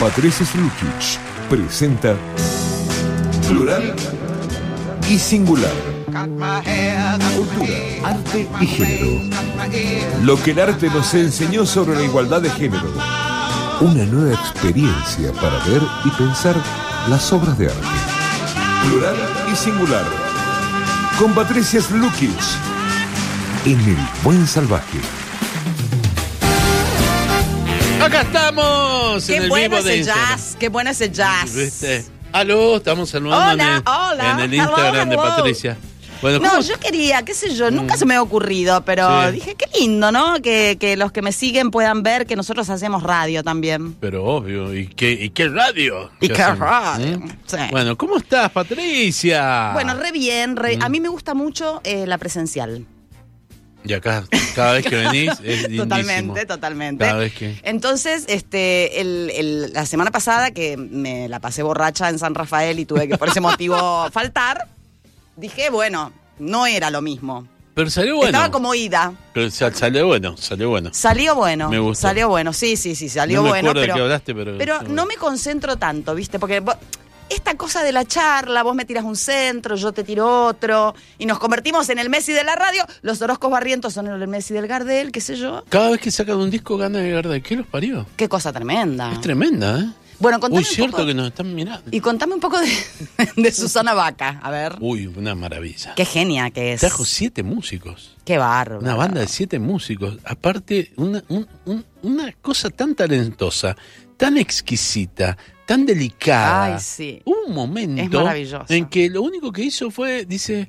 Patricia Slukic presenta Plural y Singular. Cultura, arte y género. Lo que el arte nos enseñó sobre la igualdad de género. Una nueva experiencia para ver y pensar las obras de arte. Plural y Singular. Con Patricia Slukic. En el Buen Salvaje. Acá estamos en Qué el bueno vivo de ese Instagram. jazz, qué bueno ese jazz. ¿Viste? Aló, estamos saludando Hola, en, el, hola, en el hello, Instagram de. Patricia. Bueno, No, ¿cómo- yo quería, qué sé yo, nunca se me ha ocurrido, pero Sí. dije, qué lindo, ¿no? Que, que los que me siguen puedan ver que nosotros hacemos radio también. Pero obvio, ¿y qué, y qué radio? Y ¿Qué radio, ¿Mm? sí. Bueno, ¿cómo estás, Patricia? Bueno, re bien, re- Mm. a mí me gusta mucho eh, la presencial. Y acá, cada vez que venís, es lindísimo. Totalmente, totalmente. Cada vez que... Entonces, este, el- el- la semana pasada que me la pasé borracha en San Rafael y tuve que por ese motivo faltar, dije, bueno, no era lo mismo. Pero salió bueno. Estaba como ida. Pero sa- salió bueno, salió bueno. Salió bueno. Me gustó. Salió bueno, sí, sí, sí, salió no me bueno. pero, de qué hablaste, pero... pero no me concentro tanto, ¿viste? Porque esta cosa de la charla, vos me tiras un centro, yo te tiro otro, y nos convertimos en el Messi de la radio. Los Orozcos Barrientos son el Messi del Gardel, qué sé yo. Cada vez que sacan un disco gana de Gardel. ¿Qué los parió? Qué cosa tremenda. Es tremenda, ¿eh? Bueno, contame Uy, un cierto poco- que nos están mirando. Y contame un poco de, de Susana Vaca, a ver. Uy, una maravilla. Qué genia que es. Trajo siete músicos. Qué bárbaro. Una banda de siete músicos. Aparte, una, un- un- una cosa tan talentosa, tan exquisita, tan delicada. Ay, sí. Hubo un momento en que lo único que hizo fue, dice,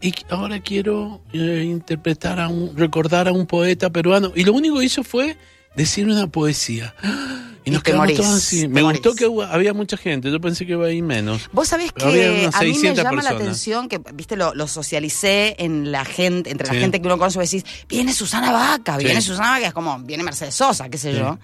y ahora quiero eh, interpretar a un, recordar a un poeta peruano. Y lo único que hizo fue decir una poesía. Y Y nos te quedamos morís, todos así. Me gustó que hubo- había mucha gente. Yo pensé que iba a ir menos. Vos sabés que a mí me 600 llama la atención que, viste, lo, lo socialicé en la gente, entre Sí. la gente que uno conoce, decís, viene Susana Vaca, Sí. viene Susana Vaca, es como, viene Mercedes Sosa, qué sé Sí. yo.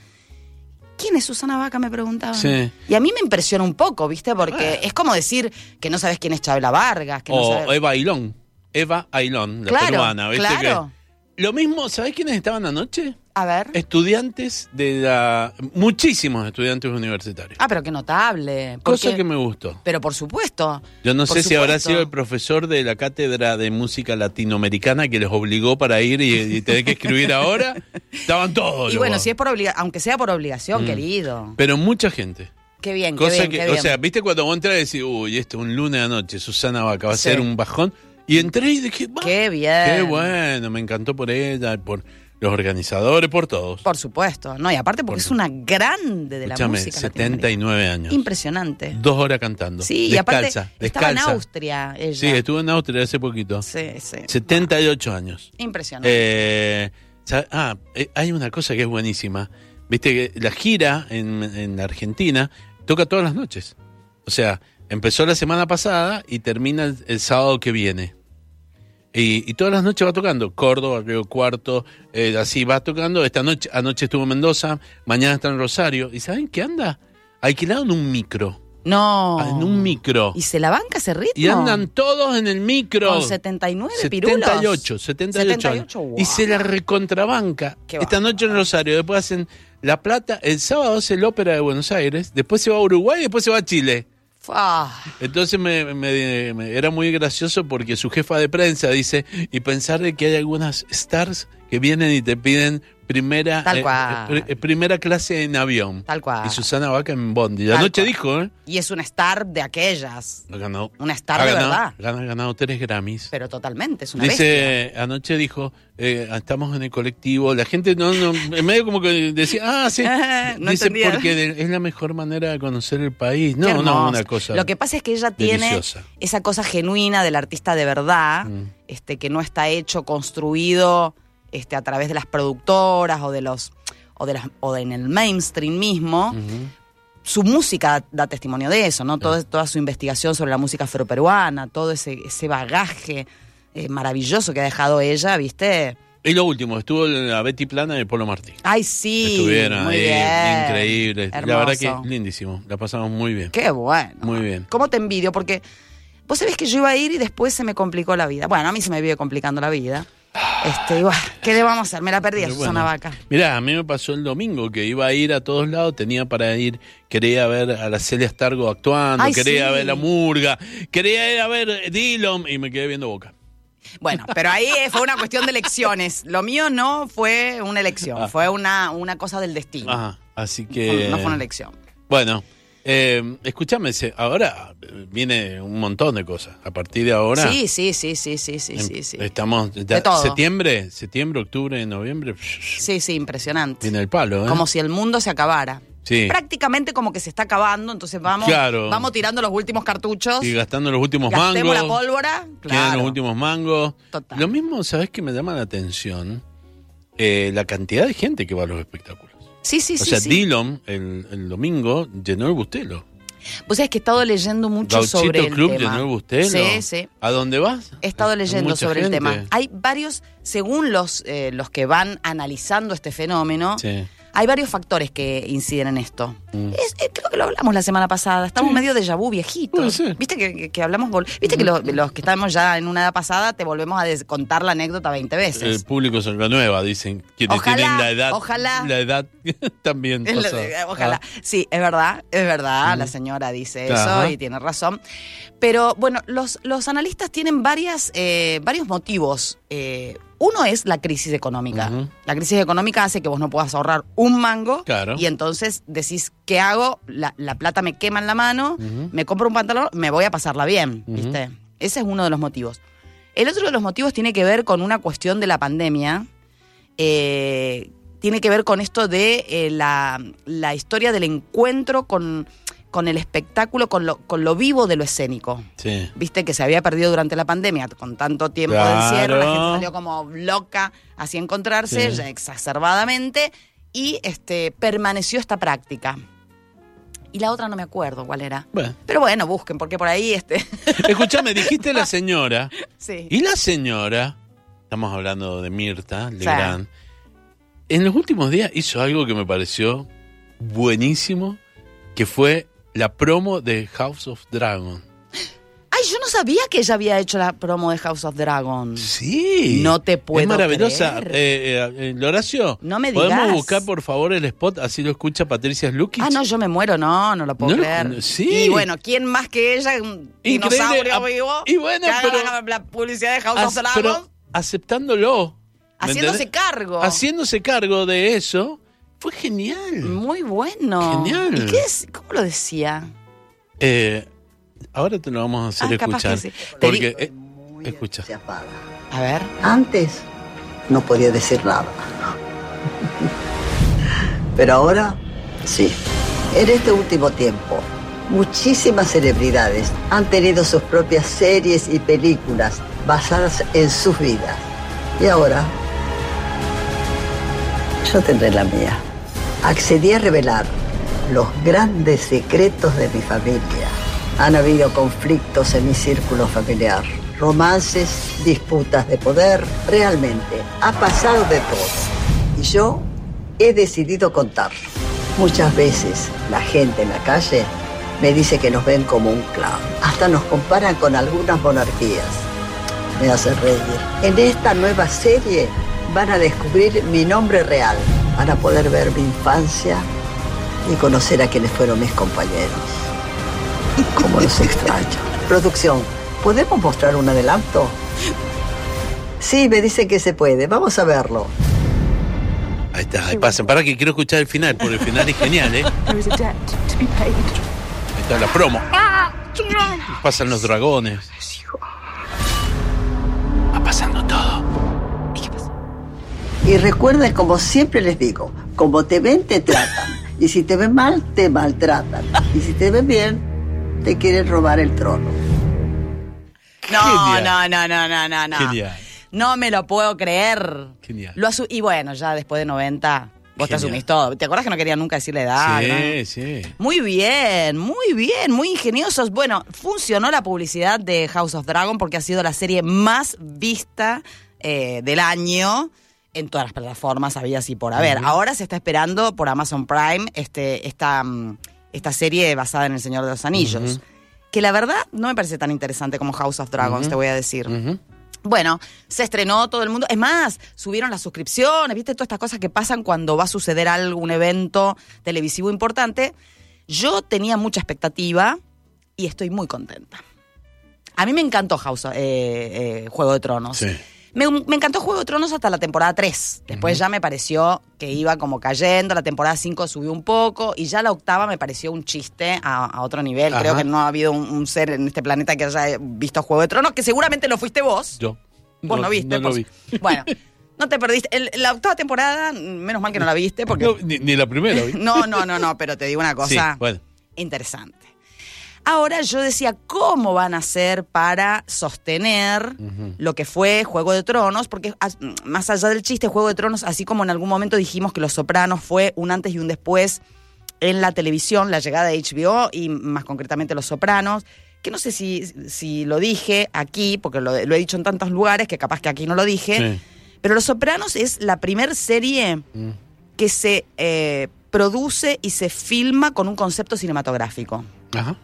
¿Quién es Susana Vaca? Me preguntaban. Sí. Y a mí me impresiona un poco, ¿viste? Porque es como decir que no sabes quién es Chabela Vargas, que no O sabes... Eva Ailón. Eva Ailón, la Claro, peruana. ¿viste claro. que- Lo mismo, ¿sabés quiénes estaban anoche? A ver. Estudiantes de la... Muchísimos estudiantes universitarios. Ah, pero qué notable. Cosa porque- que me gustó. Pero por supuesto. Yo no sé si habrá sido el profesor de la cátedra de música latinoamericana que les obligó para ir y, y tener que escribir ahora. Estaban todos. Y bueno, si es por obliga aunque sea por obligación, Mm. querido. Pero mucha gente. Qué bien, qué Cosa bien, que, qué bien. o sea, viste cuando vos entras y decís, uy, esto un lunes de noche, Susana Vaca, va a Sí. ser un bajón. Y entré y dije, "Va, Qué bien. Qué bueno, me encantó por ella, por los organizadores, por todos. Por supuesto. No, y aparte porque Por es una grande de la música. 79 años. Impresionante. Dos horas cantando. Sí, y descalza, aparte estaba en descalza. Austria ella. Sí, estuvo en Austria hace poquito. Sí, sí. 78 años. Impresionante. Eh, ah, eh, hay una cosa que es buenísima. Viste que la gira en, en Argentina toca todas las noches. O sea, empezó la semana pasada y termina el, el sábado que viene. Y, y todas las noches va tocando. Córdoba, Río Cuarto, eh, así va tocando. Esta noche, anoche estuvo en Mendoza, mañana está en Rosario. ¿Y saben qué anda? Alquilado en un micro. no. Ah, En un micro. ¿Y se la banca ese ritmo? Y andan todos en el micro. Con 79 pirulos. 78, 78, 78, años. wow. Y se la recontrabanca. Qué Esta noche en Rosario, después hacen La Plata, el sábado hace la ópera de Buenos Aires, después se va a Uruguay y después se va a Chile. Ah, Entonces me, me- me- era muy gracioso porque su jefa de prensa dice, y pensar de que hay algunas stars que vienen y te piden primera, Tal eh, cual. eh, eh, primera clase en avión. Tal cual. Y Susana Vaca en Bondi. Tal cual. dijo, ¿eh? y es una star de aquellas. Ganado. Una star ha de ganado, verdad. gana- Ha ganado tres Grammys. Pero totalmente, es una bestia. Dice, anoche dijo, eh, estamos en el colectivo, la gente no, no, en medio como que decía, ah, sí, No dice entendía. porque de- es la mejor manera de conocer el país. No, no, una cosa. Lo que pasa es que ella tiene deliciosa. esa cosa genuina del artista de verdad, Mm. este, que no está hecho, construido este, a través de las productoras o de los o de las o de- en el mainstream mismo. Su música da testimonio de eso, ¿no? Todo- toda su investigación sobre la música afroperuana, todo ese, ese bagaje eh, maravilloso que ha dejado ella, ¿viste? Y lo último, estuvo la Betty Plana de Polo Martí. Ay, sí. Estuvieron muy ahí, bien. increíble. La verdad que lindísimo, la pasamos muy bien. Qué bueno. Muy bien. ¿Cómo te envidio? Porque vos sabés que yo iba a ir y después se me complicó la vida. Bueno, a mí se me vive complicando la vida. Este, y bueno, ¿qué le vamos a hacer? Me la perdí a Pero Susana bueno. Vaca. Mirá, a mí me pasó el domingo que iba a ir a todos lados, tenía para ir, quería ver a la Celia Stargo actuando, Ay, quería sí. ver la Murga, quería ir a ver Dillon y me quedé viendo Boca. Bueno, pero ahí eh, fue una cuestión de elecciones. Lo mío no fue una elección, Ah. fue una, una cosa del destino. Ajá, así que... no fue una elección. Bueno, eh, escúchame, ahora viene un montón de cosas. A partir de ahora... Sí, sí, sí, sí, sí, sí, em- sí, sí. Estamos... ya- De todo. septiembre, septiembre, octubre, noviembre... Sí, sí, impresionante. Viene el palo, ¿eh? Como si el mundo se acabara. Sí. Prácticamente como que se está acabando, entonces vamos, Claro. vamos tirando los últimos cartuchos. Y gastando los últimos Gastemos mangos. la pólvora. Claro. los últimos mangos. Total. Lo mismo, ¿sabes qué me llama la atención? Eh, la cantidad de gente que va a los espectáculos. Sí, sí, o sí. sea, sí. Dillon el, el domingo llenó el Bustelo. Vos sabés que he estado leyendo mucho Gauchito sobre el Club tema. llenó el Bustelo. Sí, sí. ¿A dónde vas? He estado leyendo mucha sobre el tema. Hay varios, según los, eh, los que van analizando este fenómeno, Sí. Hay varios factores que inciden en esto. Mm. Es- eh, creo que lo hablamos la semana pasada. Estamos Sí. medio de vu viejitos. ser. Viste que, que- que hablamos, viste que los, los que estamos ya en una edad pasada te volvemos a contar la anécdota 20 El veces. público es la nueva, dicen. Quienes Ojalá, tienen la edad. ojalá. La edad también. Pasada. Ojalá. Ah, Sí, es verdad, es verdad. Mm. La señora dice Ajá. eso y tiene razón. Pero bueno, los, los analistas tienen varias, eh, varios motivos. Eh, uno es la crisis económica. La crisis económica hace que vos no puedas ahorrar un mango. Claro. Y entonces decís, ¿qué hago? La, la plata me quema en la mano, me compro un pantalón, me voy a pasarla bien. ¿Viste? Ese es uno de los motivos. El otro de los motivos tiene que ver con una cuestión de la pandemia. eh, tiene que ver con esto de eh, la, la historia del encuentro con, con el espectáculo, con lo, con lo vivo de lo escénico. Sí. Viste que se había perdido durante la pandemia, con tanto tiempo de Claro. encierro, la gente salió como loca hacia encontrarse, Sí. ya exacerbadamente, y este, permaneció esta práctica. Y la otra no me acuerdo cuál era. Bueno. Pero bueno, busquen, porque por ahí este. Escuchame, dijiste la señora. sí. Y la señora, estamos hablando de Mirta Legrand, en los últimos días hizo algo que me pareció buenísimo, que fue la promo de House of Dragon. Ay, yo no sabía que ella había hecho la promo de House of Dragon. Sí. No te puedo Es maravillosa. creer. Eh, eh, eh, Horacio, No me ¿podemos digas. buscar por favor el spot? Así lo escucha Patricia Slukic. Ah, no, yo me muero, no, no lo puedo No creer. sí. Y bueno, ¿quién más que ella? Un Increíble. dinosaurio Ah, vivo. y bueno, pero- la, la publicidad de House Ac- of Dragon. pero aceptándolo. ¿me haciéndose cargo. Haciéndose cargo de eso. Fue genial. Muy bueno. Genial. ¿Y qué es? ¿Cómo lo decía? Eh, ahora te lo vamos a hacer Ah, capaz escuchar. que sí. Porque, eh, escucha. Se apaga. A ver. Antes no podía decir nada. Pero ahora, sí. En este último tiempo, muchísimas celebridades han tenido sus propias series y películas basadas en sus vidas. Y ahora, yo tendré la mía. Accedí a revelar los grandes secretos de mi familia. Han habido conflictos en mi círculo familiar, romances, disputas de poder. Realmente, ha pasado de todo. Y yo he decidido contar. Muchas veces la gente en la calle me dice que nos ven como un clan. Hasta nos comparan con algunas monarquías. Me hace reír. En esta nueva serie van a descubrir mi nombre real. Van a poder ver mi infancia y conocer a quienes fueron mis compañeros. Como los extraño. Producción, ¿podemos mostrar un adelanto? Sí, me dicen que se puede. Vamos a verlo. Ahí está, ahí pasen. Para que quiero escuchar el final, porque el final es genial, ¿eh? Ahí está la promo. Pasan los dragones. Y recuerden, como siempre les digo, como te ven, te tratan. Y si te ven mal, te maltratan. Y si te ven bien, te quieren robar el trono. No, no, no, no, no, no, no. Genial. No me lo puedo creer. Genial. Lo asu- y bueno, ya después de 90, vos te asumís todo. ¿Te acuerdas que no quería nunca decirle edad? sí, no? sí. Muy bien, muy bien, muy ingeniosos. Bueno, funcionó la publicidad de House of Dragon porque ha sido la serie más vista eh, del año en todas las plataformas, había así por haber. Ahora se está esperando por Amazon Prime este, esta, mm, esta serie basada en El Señor de los Anillos. Que la verdad no me parece tan interesante como House of Dragons, te voy a decir. Bueno, se estrenó todo el mundo. Es más, subieron las suscripciones, ¿viste? Todas estas cosas que pasan cuando va a suceder algún evento televisivo importante. Yo tenía mucha expectativa y estoy muy contenta. A mí me encantó House, eh, eh, Juego de Tronos. Sí. Me, me encantó Juego de Tronos hasta la temporada 3. Después ya me pareció que iba como cayendo. La temporada 5 subió un poco. Y ya la octava me pareció un chiste a, a otro nivel. Ajá. Creo que no ha habido un, un ser en este planeta que haya visto Juego de Tronos, que seguramente lo fuiste vos. Yo. Vos no, viste. No vi. Bueno, no te perdiste. El- la octava temporada, menos mal que no la viste, porque. No, ni, ni la primera vi. No, no, no, no, pero te digo una Sí, cosa bueno. interesante. Ahora yo decía, ¿cómo van a hacer para sostener lo que fue Juego de Tronos? Porque as- más allá del chiste, Juego de Tronos, así como en algún momento dijimos que Los Sopranos fue un antes y un después en la televisión, la llegada de HBO y más concretamente Los Sopranos, que no sé si, si lo dije aquí, porque lo, lo he dicho en tantos lugares que capaz que aquí no lo dije, Sí. pero Los Sopranos es la primer serie Mm. que se eh, produce y se filma con un concepto cinematográfico. Ajá.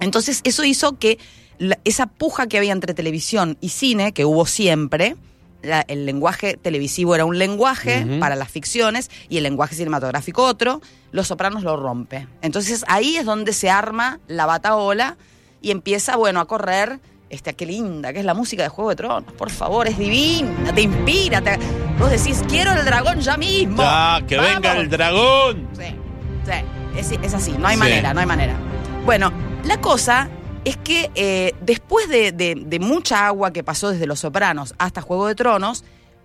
Entonces eso hizo que la- esa puja que había entre televisión y cine, que hubo siempre, la- el lenguaje televisivo era un lenguaje para las ficciones y el lenguaje cinematográfico otro, Los Sopranos lo rompe. Entonces ahí es donde se arma la bataola y empieza, bueno, a correr, este, qué linda, que es la música de Juego de Tronos, por favor, es divina, te inspira, te- vos decís, quiero el dragón ya mismo. Ya, que venga el dragón. Sí, sí, es, es así, no hay Sí. manera, no hay manera. Bueno, la cosa es que eh, después de, mucha agua que pasó desde Los Sopranos hasta Juego de Tronos,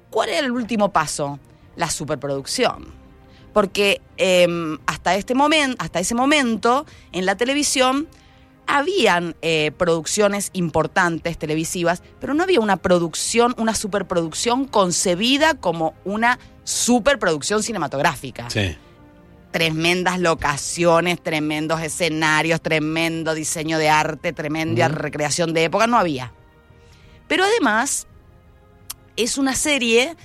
¿cuál era el último paso? La superproducción. Porque eh, hasta, este momento, hasta ese momento, en la televisión, habían eh, producciones importantes televisivas, pero no había una producción, una superproducción concebida como una superproducción cinematográfica Sí. Tremendas locaciones, tremendos escenarios, tremendo diseño de arte, tremenda recreación de época, no había. Pero además, es una serie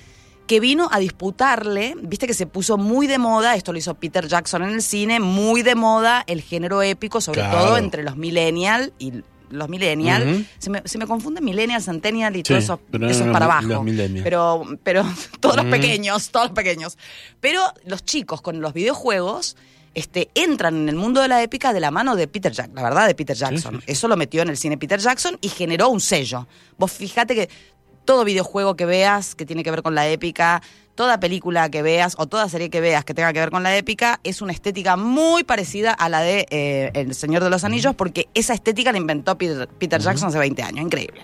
que vino a disputarle, viste que se puso muy de moda, esto lo hizo Peter Jackson en el cine, muy de moda el género épico, sobre Claro. todo entre los millennial y los millennial. Ujú. se, me, se me confunde millennial, centennial y Sí, todo eso, pero eso es no, para abajo. Pero, pero todos los pequeños, todos los pequeños. Pero los chicos con los videojuegos este, entran en el mundo de la épica de la mano de Peter Jackson, la verdad, de Peter Jackson. sí, sí. Eso lo metió en el cine Peter Jackson y generó un sello. Vos fíjate que todo videojuego que veas que tiene que ver con la épica, toda película que veas o toda serie que veas que tenga que ver con la épica, es una estética muy parecida a la de eh, El Señor de los Anillos, porque esa estética la inventó Peter, Peter Jackson hace 20 años. Increíble.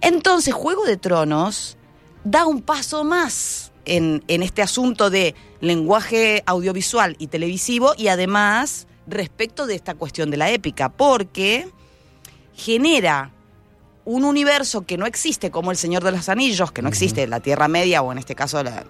Entonces, Juego de Tronos da un paso más en, en este asunto de lenguaje audiovisual y televisivo y además respecto de esta cuestión de la épica, porque genera un universo que no existe como el Señor de los Anillos, que no existe la Tierra Media o en este caso la-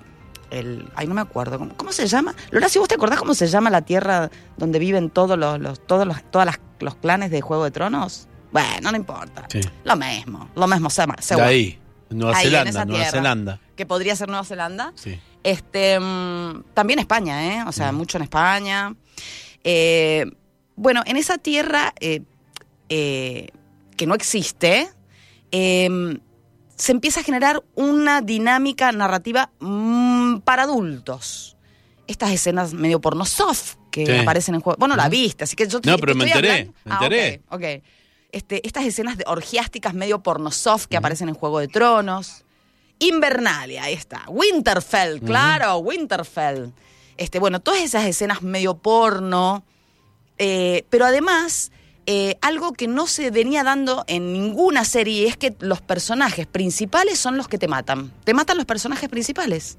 el... Ay, no me acuerdo. ¿Cómo, cómo se llama? Lola, si vos te acordás cómo se llama la Tierra donde viven todos los, los- todos los, todas las- los clanes de Juego de Tronos? Bueno, no importa. Sí. Lo mismo, lo mismo se llama. De ahí. Nueva Ahí, Zelanda, Nueva tierra. Zelanda. Que podría ser Nueva Zelanda. Sí. Este, mm, también España, ¿eh? O sea, mucho en España. Eh, bueno, en esa tierra eh, eh, que no existe, eh, se empieza a generar una dinámica narrativa mm, para adultos. Estas escenas medio porno soft que Sí. aparecen en juego. Bueno, la viste, así que yo te No, pero me enteré, hablando- me Ah, enteré. ok, ok. Este, estas escenas de orgiásticas medio porno soft que aparecen en Juego de Tronos. Invernalia, ahí está. Winterfell, claro, Winterfell. Este, bueno, todas esas escenas medio porno. eh, pero además, eh, algo que no se venía dando en ninguna serie es que los personajes principales son los que te matan. Te matan los personajes principales.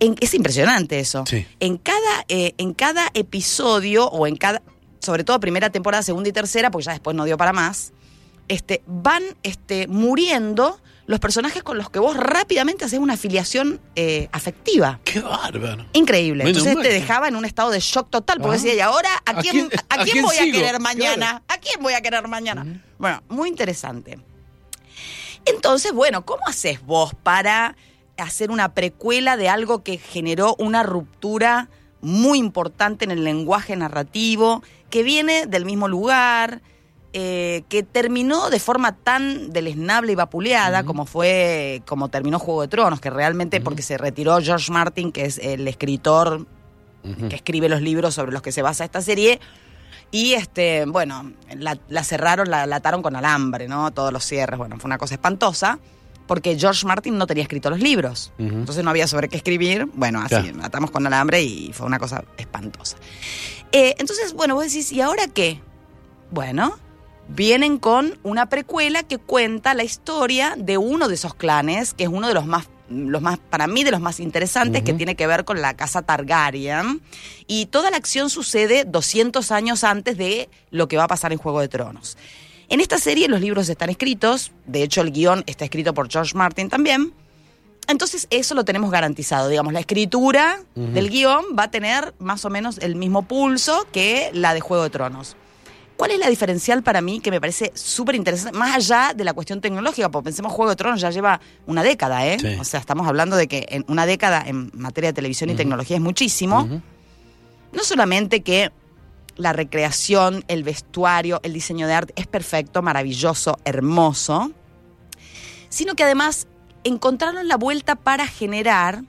En- es impresionante eso. Sí. En cada, eh, en cada episodio, o en cada, sobre todo primera temporada, segunda y tercera, porque ya después no dio para más, este, van este, muriendo los personajes con los que vos rápidamente haces una afiliación eh, afectiva. Qué bárbaro. Increíble. Menos Entonces mal te dejaba en un estado de shock total, porque Ajá. decía, ¿y ahora a ¿A quién, quién- a a quién quién voy a querer mañana? Claro. ¿A quién voy a querer mañana? Bueno, muy interesante. Entonces, bueno, ¿cómo haces vos para hacer una precuela de algo que generó una ruptura muy importante en el lenguaje narrativo, que viene del mismo lugar, eh, que terminó de forma tan deleznable y vapuleada como fue, como terminó Juego de Tronos, que realmente porque se retiró George Martin, que es el escritor que escribe los libros sobre los que se basa esta serie. Y este, bueno, la, la cerraron, la, la ataron con alambre, ¿no? Todos los cierres, bueno, fue una cosa espantosa. Porque George Martin no tenía escrito los libros. Entonces no había sobre qué escribir. Bueno, así, Claro. atamos con alambre y fue una cosa espantosa. Eh, entonces, bueno, vos decís, ¿y ahora qué? Bueno, vienen con una precuela que cuenta la historia de uno de esos clanes, que es uno de los más, los más para mí, de los más interesantes, que tiene que ver con la casa Targaryen. Y toda la acción sucede 200 años antes de lo que va a pasar en Juego de Tronos. En esta serie los libros están escritos, de hecho el guion está escrito por George Martin también. Entonces eso lo tenemos garantizado, digamos, la escritura del guion va a tener más o menos el mismo pulso que la de Juego de Tronos. ¿Cuál es la diferencial para mí que me parece súper interesante? Más allá de la cuestión tecnológica, porque pensemos Juego de Tronos ya lleva una década, ¿eh? Sí. O sea, estamos hablando de que en una década en materia de televisión y tecnología es muchísimo. No solamente que la recreación, el vestuario, el diseño de arte es perfecto, maravilloso, hermoso, sino que además encontraron la vuelta para generar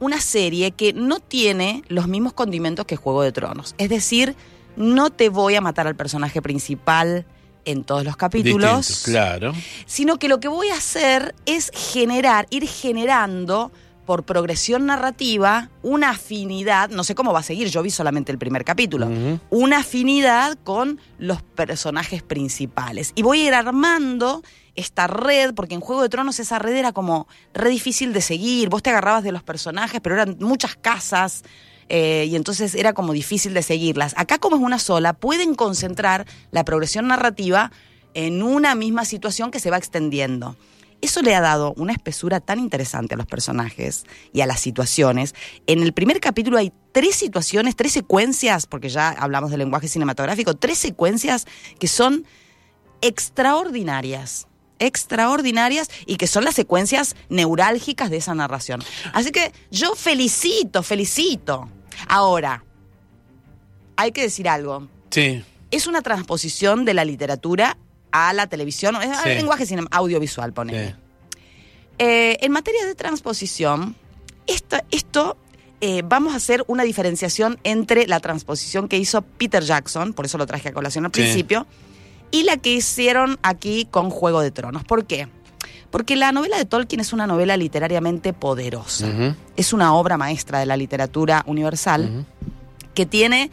una serie que no tiene los mismos condimentos que Juego de Tronos. Es decir, no te voy a matar al personaje principal en todos los capítulos Distinto, claro. sino que lo que voy a hacer es generar, ir generando por progresión narrativa una afinidad, no sé cómo va a seguir, yo vi solamente el primer capítulo, una afinidad con los personajes principales. Y voy a ir armando esta red, porque en Juego de Tronos esa red era como re difícil de seguir, vos te agarrabas de los personajes, pero eran muchas casas. Eh, y entonces era como difícil de seguirlas. Acá como es una sola, pueden concentrar la progresión narrativa en una misma situación que se va extendiendo. Eso le ha dado una espesura tan interesante a los personajes y a las situaciones. En el primer capítulo hay tres situaciones, tres secuencias, porque ya hablamos del lenguaje cinematográfico, tres secuencias que son extraordinarias extraordinarias y que son las secuencias neurálgicas de esa narración. Así que yo felicito, felicito. Ahora, hay que decir algo Sí. es una transposición de la literatura a la televisión, es Sí. al lenguaje audiovisual, ponele. sí. Eh, en materia de transposición, esto, esto eh, vamos a hacer una diferenciación entre la transposición que hizo Peter Jackson, por eso lo traje a colación al Sí. principio, y la que hicieron aquí con Juego de Tronos. ¿Por qué? Porque la novela de Tolkien es una novela literariamente poderosa. Es una obra maestra de la literatura universal que tiene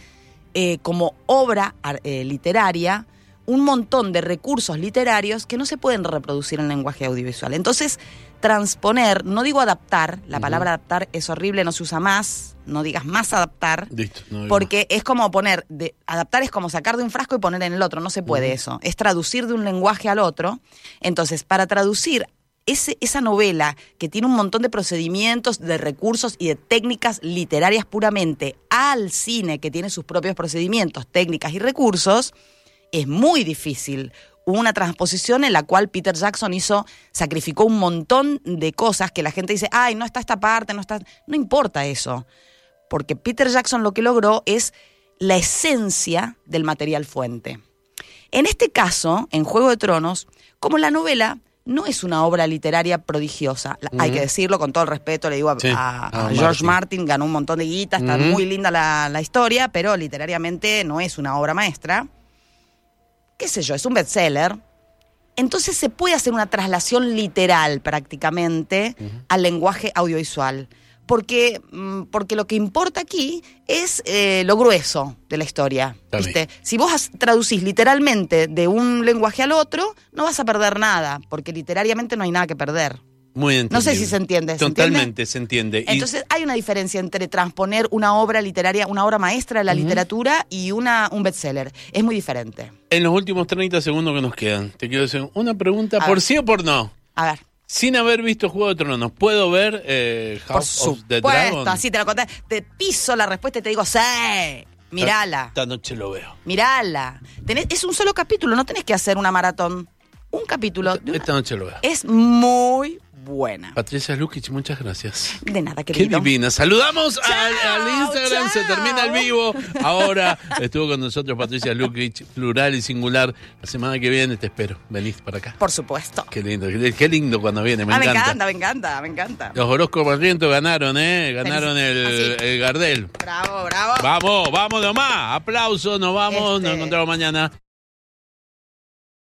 eh, como obra eh, literaria un montón de recursos literarios que no se pueden reproducir en lenguaje audiovisual. Entonces, transponer, no digo adaptar, la palabra adaptar es horrible, no se usa más, no digas más adaptar, Listo. no porque es como poner, de, adaptar es como sacar de un frasco y poner en el otro, no se puede eso, es traducir de un lenguaje al otro. Entonces, para traducir ese, esa novela que tiene un montón de procedimientos, de recursos y de técnicas literarias puramente al cine que tiene sus propios procedimientos, técnicas y recursos, es muy difícil. Hubo una transposición en la cual Peter Jackson hizo, sacrificó un montón de cosas que la gente dice, ay, no está esta parte, no está. No importa eso. Porque Peter Jackson lo que logró es la esencia del material fuente. En este caso, en Juego de Tronos, como la novela no es una obra literaria prodigiosa, hay que decirlo con todo el respeto, le digo a, Sí, a- a a George Martin. Martin, ganó un montón de guita, está muy linda la, la historia, pero literariamente no es una obra maestra. Qué sé yo, es un bestseller. Entonces se puede hacer una traslación literal prácticamente al lenguaje audiovisual. Porque, mm, porque lo que importa aquí es eh, lo grueso de la historia. Si vos traducís literalmente de un lenguaje al otro, no vas a perder nada, porque literariamente no hay nada que perder. Muy entendible. No sé si se entiende. ¿se Totalmente entiende? se entiende. Y- Entonces hay una diferencia entre transponer una obra literaria, una obra maestra de la literatura y una, un bestseller. Es muy diferente. en los últimos 30 segundos que nos quedan, te quiero hacer una pregunta, A por ver. sí o por no. A ver. Sin haber visto Juego de Tronos, ¿puedo ver eh, Por House of the Dragon? así te lo conté. Te piso la respuesta y te digo, sí, mirala, Esta noche lo veo. mirala. Tenés- es un solo capítulo, no tenés que hacer una maratón. Un capítulo. una- Esta noche lo veo. es muy buena. Patricia Lukic, muchas gracias. De nada, Qué querido. divina. Saludamos al, Instagram, se chao. termina el vivo. Ahora estuvo con nosotros Patricia Lukic, plural y singular. La semana que viene te espero. Venís para acá. Por supuesto. Qué lindo, qué, qué lindo cuando viene, me ah, me encanta. encanta, me encanta, me encanta. Los Orozco Barrientos ganaron, ¿eh? Ganaron el, el Gardel. Bravo, bravo. Vamos, vamos nomás. Aplausos, nos vamos. Nos Este- encontramos mañana.